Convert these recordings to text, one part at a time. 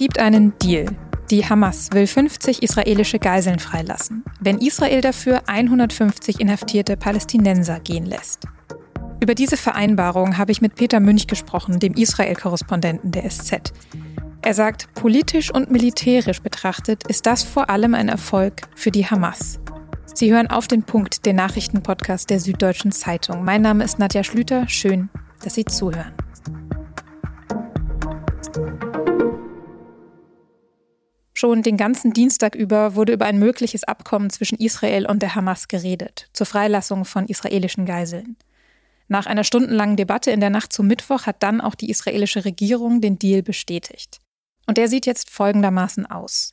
gibt einen Deal. Die Hamas will 50 israelische Geiseln freilassen, wenn Israel dafür 150 inhaftierte Palästinenser gehen lässt. Über diese Vereinbarung habe ich mit Peter Münch gesprochen, dem Israel-Korrespondenten der SZ. Er sagt, politisch und militärisch betrachtet ist das vor allem ein Erfolg für die Hamas. Sie hören auf den Punkt, den Nachrichtenpodcast der Süddeutschen Zeitung. Mein Name ist Nadja Schlüter. Schön, dass Sie zuhören. Schon den ganzen Dienstag über wurde über ein mögliches Abkommen zwischen Israel und der Hamas geredet, zur Freilassung von israelischen Geiseln. Nach einer stundenlangen Debatte in der Nacht zum Mittwoch hat dann auch die israelische Regierung den Deal bestätigt. Und der sieht jetzt folgendermaßen aus.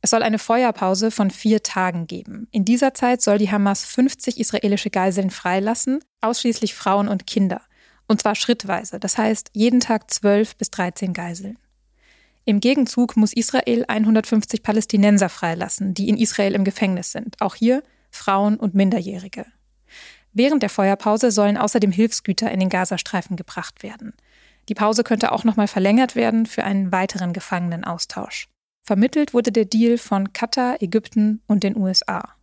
Es soll eine Feuerpause von vier Tagen geben. In dieser Zeit soll die Hamas 50 israelische Geiseln freilassen, ausschließlich Frauen und Kinder. Und zwar schrittweise, das heißt jeden Tag 12 bis 13 Geiseln. Im Gegenzug muss Israel 150 Palästinenser freilassen, die in Israel im Gefängnis sind. Auch hier Frauen und Minderjährige. Während der Feuerpause sollen außerdem Hilfsgüter in den Gazastreifen gebracht werden. Die Pause könnte auch nochmal verlängert werden für einen weiteren Gefangenenaustausch. Vermittelt wurde der Deal von Katar, Ägypten und den USA.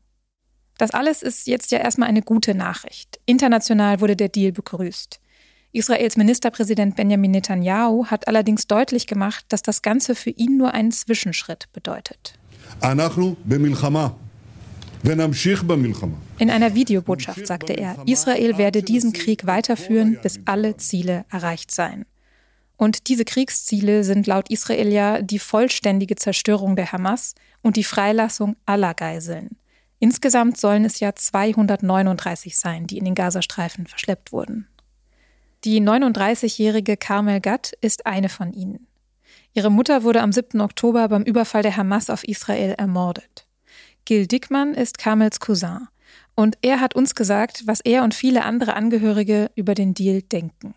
Das alles ist jetzt ja erstmal eine gute Nachricht. International wurde der Deal begrüßt. Israels Ministerpräsident Benjamin Netanyahu hat allerdings deutlich gemacht, dass das Ganze für ihn nur einen Zwischenschritt bedeutet. In einer Videobotschaft sagte er, Israel werde diesen Krieg weiterführen, bis alle Ziele erreicht seien. Und diese Kriegsziele sind laut Israel ja die vollständige Zerstörung der Hamas und die Freilassung aller Geiseln. Insgesamt sollen es ja 239 sein, die in den Gazastreifen verschleppt wurden. Die 39-jährige Carmel Gatt ist eine von ihnen. Ihre Mutter wurde am 7. Oktober beim Überfall der Hamas auf Israel ermordet. Gil Dickmann ist Kamels Cousin. Und er hat uns gesagt, was er und viele andere Angehörige über den Deal denken.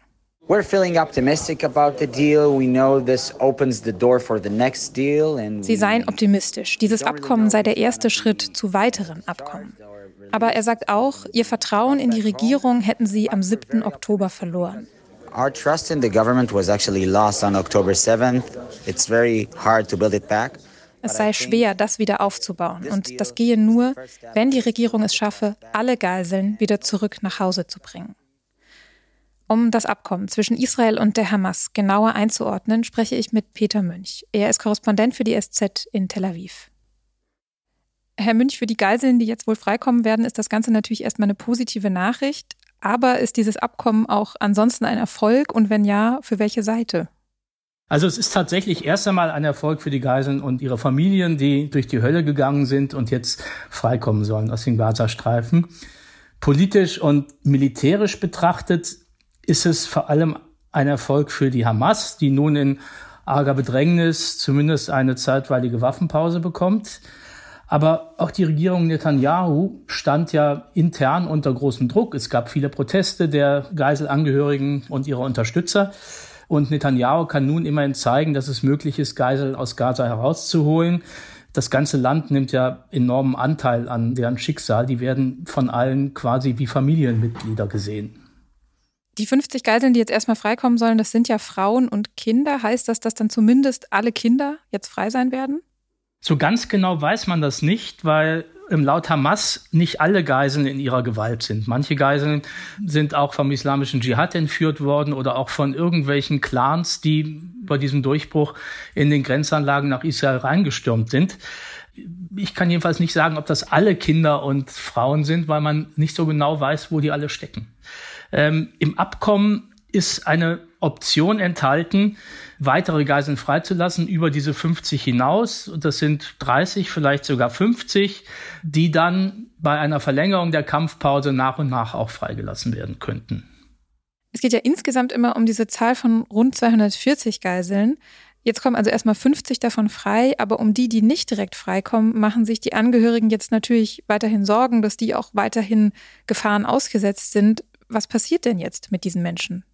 Sie seien optimistisch. Dieses Abkommen sei der erste Schritt zu weiteren Abkommen. Aber er sagt auch, ihr Vertrauen in die Regierung hätten sie am 7. Oktober verloren. Our trust in the government was actually lost on October 7th. It's very hard to build it back. Es sei schwer, das wieder aufzubauen. Und das gehe nur, wenn die Regierung es schaffe, alle Geiseln wieder zurück nach Hause zu bringen. Um das Abkommen zwischen Israel und der Hamas genauer einzuordnen, spreche ich mit Peter Münch. Er ist Korrespondent für die SZ in Tel Aviv. Herr Münch, für die Geiseln, die jetzt wohl freikommen werden, ist das Ganze natürlich erstmal eine positive Nachricht. Aber ist dieses Abkommen auch ansonsten ein Erfolg? Und wenn ja, für welche Seite? Also es ist tatsächlich erst einmal ein Erfolg für die Geiseln und ihre Familien, die durch die Hölle gegangen sind und jetzt freikommen sollen aus den Gazastreifen. Politisch und militärisch betrachtet ist es vor allem ein Erfolg für die Hamas, die nun in arger Bedrängnis zumindest eine zeitweilige Waffenpause bekommt. Aber auch die Regierung Netanyahu stand ja intern unter großem Druck. Es gab viele Proteste der Geiselangehörigen und ihrer Unterstützer. Und Netanyahu kann nun immerhin zeigen, dass es möglich ist, Geiseln aus Gaza herauszuholen. Das ganze Land nimmt ja enormen Anteil an deren Schicksal. Die werden von allen quasi wie Familienmitglieder gesehen. Die 50 Geiseln, die jetzt erstmal freikommen sollen, das sind ja Frauen und Kinder. Heißt das, dass dann zumindest alle Kinder jetzt frei sein werden? So ganz genau weiß man das nicht, weil laut Hamas nicht alle Geiseln in ihrer Gewalt sind. Manche Geiseln sind auch vom islamischen Dschihad entführt worden oder auch von irgendwelchen Clans, die bei diesem Durchbruch in den Grenzanlagen nach Israel reingestürmt sind. Ich kann jedenfalls nicht sagen, ob das alle Kinder und Frauen sind, weil man nicht so genau weiß, wo die alle stecken. Ähm, Im Abkommen ist eine Option enthalten, weitere Geiseln freizulassen über diese 50 hinaus. Und das sind 30, vielleicht sogar 50, die dann bei einer Verlängerung der Kampfpause nach und nach auch freigelassen werden könnten. Es geht ja insgesamt immer um diese Zahl von rund 240 Geiseln. Jetzt kommen also erstmal 50 davon frei, aber um die, die nicht direkt freikommen, machen sich die Angehörigen jetzt natürlich weiterhin Sorgen, dass die auch weiterhin Gefahren ausgesetzt sind. Was passiert denn jetzt mit diesen Menschen?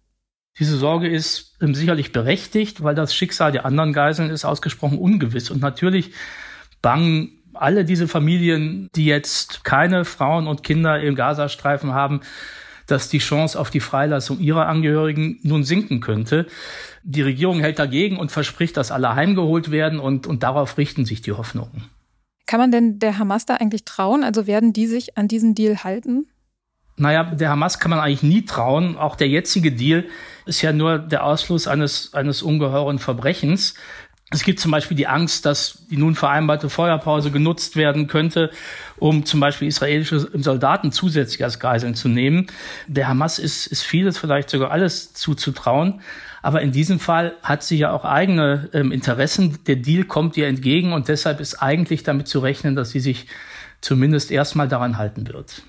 Diese Sorge ist ähm, sicherlich berechtigt, weil das Schicksal der anderen Geiseln ist ausgesprochen ungewiss. Und natürlich bangen alle diese Familien, die jetzt keine Frauen und Kinder im Gazastreifen haben, dass die Chance auf die Freilassung ihrer Angehörigen nun sinken könnte. Die Regierung hält dagegen und verspricht, dass alle heimgeholt werden und, und darauf richten sich die Hoffnungen. Kann man denn der Hamas da eigentlich trauen? Also werden die sich an diesen Deal halten? Naja, der Hamas kann man eigentlich nie trauen. Auch der jetzige Deal ist ja nur der Ausfluss eines, eines ungeheuren Verbrechens. Es gibt zum Beispiel die Angst, dass die nun vereinbarte Feuerpause genutzt werden könnte, um zum Beispiel israelische Soldaten zusätzlich als Geiseln zu nehmen. Der Hamas ist, ist vieles, vielleicht sogar alles zuzutrauen. Aber in diesem Fall hat sie ja auch eigene ähm, Interessen. Der Deal kommt ihr entgegen und deshalb ist eigentlich damit zu rechnen, dass sie sich zumindest erstmal daran halten wird.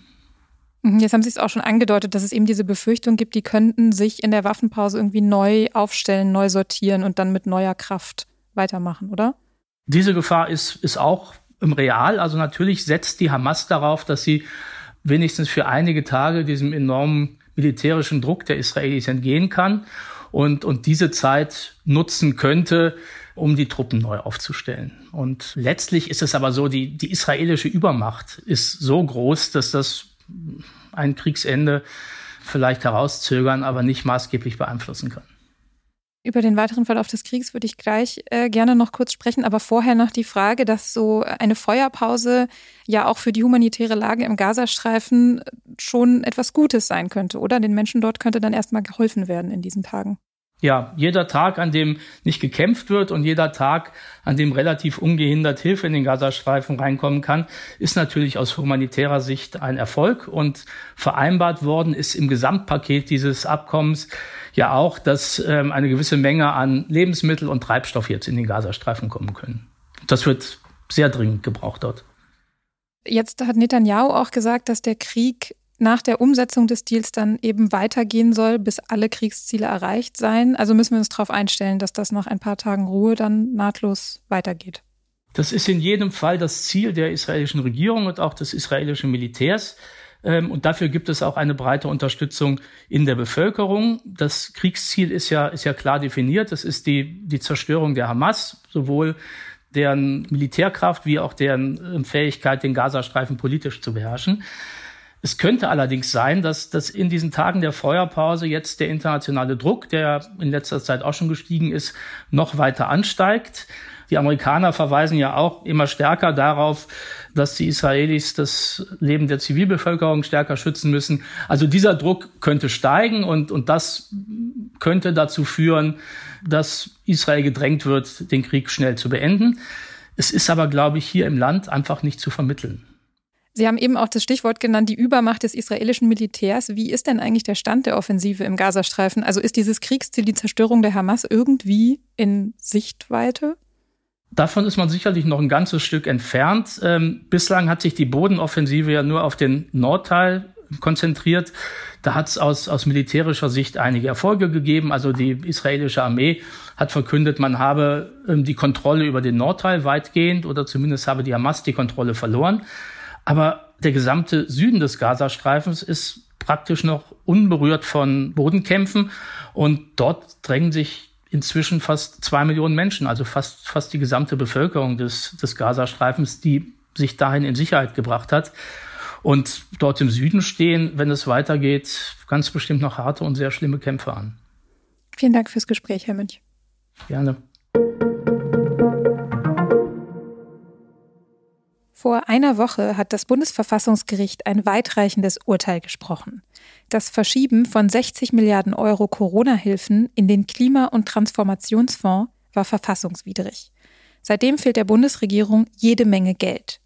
Mhm, jetzt haben Sie es auch schon angedeutet, dass es eben diese Befürchtung gibt, die könnten sich in der Waffenpause irgendwie neu aufstellen, neu sortieren und dann mit neuer Kraft weitermachen, oder? Diese Gefahr ist, ist auch im Real. Also natürlich setzt die Hamas darauf, dass sie wenigstens für einige Tage diesem enormen militärischen Druck der Israelis entgehen kann und, und diese Zeit nutzen könnte, um die Truppen neu aufzustellen. Und letztlich ist es aber so, die, die israelische Übermacht ist so groß, dass das ein Kriegsende vielleicht herauszögern, aber nicht maßgeblich beeinflussen kann. Über den weiteren Verlauf des Kriegs würde ich gleich äh, gerne noch kurz sprechen, aber vorher noch die Frage, dass so eine Feuerpause ja auch für die humanitäre Lage im Gazastreifen schon etwas Gutes sein könnte, oder? Den Menschen dort könnte dann erstmal geholfen werden in diesen Tagen ja, jeder Tag, an dem nicht gekämpft wird und jeder Tag, an dem relativ ungehindert Hilfe in den Gazastreifen reinkommen kann, ist natürlich aus humanitärer Sicht ein Erfolg. Und vereinbart worden ist im Gesamtpaket dieses Abkommens ja auch, dass ähm, eine gewisse Menge an Lebensmittel und Treibstoff jetzt in den Gazastreifen kommen können. Das wird sehr dringend gebraucht dort. Jetzt hat Netanyahu auch gesagt, dass der Krieg nach der Umsetzung des Deals dann eben weitergehen soll, bis alle Kriegsziele erreicht seien. Also müssen wir uns darauf einstellen, dass das nach ein paar Tagen Ruhe dann nahtlos weitergeht. Das ist in jedem Fall das Ziel der israelischen Regierung und auch des israelischen Militärs. Ähm, und dafür gibt es auch eine breite Unterstützung in der Bevölkerung. Das Kriegsziel ist ja, ist ja klar definiert. Das ist die, die Zerstörung der Hamas, sowohl deren Militärkraft wie auch deren ähm, Fähigkeit, den Gazastreifen politisch zu beherrschen. Es könnte allerdings sein, dass, dass in diesen Tagen der Feuerpause jetzt der internationale Druck, der in letzter Zeit auch schon gestiegen ist, noch weiter ansteigt. Die Amerikaner verweisen ja auch immer stärker darauf, dass die Israelis das Leben der Zivilbevölkerung stärker schützen müssen. Also dieser Druck könnte steigen und, und das könnte dazu führen, dass Israel gedrängt wird, den Krieg schnell zu beenden. Es ist aber, glaube ich, hier im Land einfach nicht zu vermitteln. Sie haben eben auch das Stichwort genannt, die Übermacht des israelischen Militärs. Wie ist denn eigentlich der Stand der Offensive im Gazastreifen? Also ist dieses Kriegsziel, die Zerstörung der Hamas, irgendwie in Sichtweite? Davon ist man sicherlich noch ein ganzes Stück entfernt. Ähm, bislang hat sich die Bodenoffensive ja nur auf den Nordteil konzentriert. Da hat es aus, aus militärischer Sicht einige Erfolge gegeben. Also die israelische Armee hat verkündet, man habe ähm, die Kontrolle über den Nordteil weitgehend oder zumindest habe die Hamas die Kontrolle verloren. Aber der gesamte Süden des Gazastreifens ist praktisch noch unberührt von Bodenkämpfen und dort drängen sich inzwischen fast zwei Millionen Menschen, also fast, fast die gesamte Bevölkerung des, des Gazastreifens, die sich dahin in Sicherheit gebracht hat. Und dort im Süden stehen, wenn es weitergeht, ganz bestimmt noch harte und sehr schlimme Kämpfe an. Vielen Dank fürs Gespräch, Herr Münch. Gerne. Vor einer Woche hat das Bundesverfassungsgericht ein weitreichendes Urteil gesprochen. Das Verschieben von 60 Milliarden Euro Corona-Hilfen in den Klima- und Transformationsfonds war verfassungswidrig. Seitdem fehlt der Bundesregierung jede Menge Geld.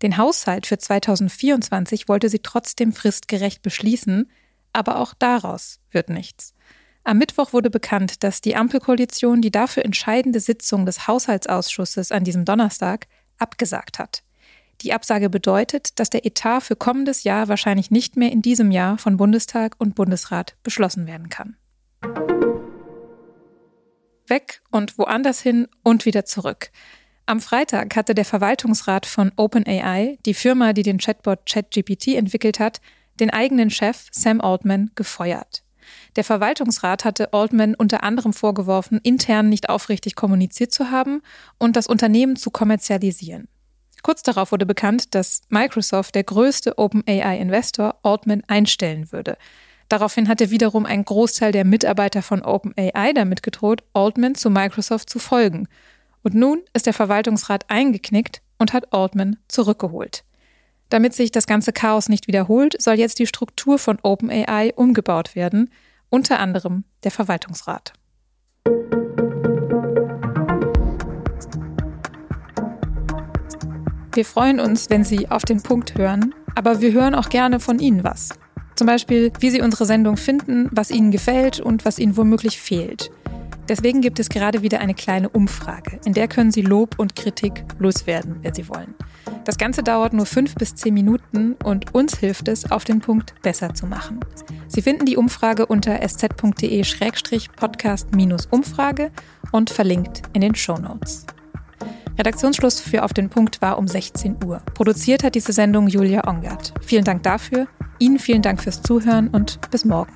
Den Haushalt für 2024 wollte sie trotzdem fristgerecht beschließen, aber auch daraus wird nichts. Am Mittwoch wurde bekannt, dass die Ampelkoalition die dafür entscheidende Sitzung des Haushaltsausschusses an diesem Donnerstag abgesagt hat. Die Absage bedeutet, dass der Etat für kommendes Jahr wahrscheinlich nicht mehr in diesem Jahr von Bundestag und Bundesrat beschlossen werden kann. Weg und woanders hin und wieder zurück. Am Freitag hatte der Verwaltungsrat von OpenAI, die Firma, die den Chatbot ChatGPT entwickelt hat, den eigenen Chef Sam Altman gefeuert. Der Verwaltungsrat hatte Altman unter anderem vorgeworfen, intern nicht aufrichtig kommuniziert zu haben und das Unternehmen zu kommerzialisieren. Kurz darauf wurde bekannt, dass Microsoft, der größte OpenAI-Investor, Altman einstellen würde. Daraufhin hatte wiederum ein Großteil der Mitarbeiter von OpenAI damit gedroht, Altman zu Microsoft zu folgen. Und nun ist der Verwaltungsrat eingeknickt und hat Altman zurückgeholt. Damit sich das ganze Chaos nicht wiederholt, soll jetzt die Struktur von OpenAI umgebaut werden, unter anderem der Verwaltungsrat. Wir freuen uns, wenn Sie auf den Punkt hören, aber wir hören auch gerne von Ihnen was. Zum Beispiel, wie Sie unsere Sendung finden, was Ihnen gefällt und was Ihnen womöglich fehlt. Deswegen gibt es gerade wieder eine kleine Umfrage. In der können Sie Lob und Kritik loswerden, wenn Sie wollen. Das Ganze dauert nur fünf bis zehn Minuten und uns hilft es, auf den Punkt besser zu machen. Sie finden die Umfrage unter sz.de-podcast-umfrage und verlinkt in den Show Notes. Redaktionsschluss für Auf den Punkt war um 16 Uhr. Produziert hat diese Sendung Julia Ongert. Vielen Dank dafür. Ihnen vielen Dank fürs Zuhören und bis morgen.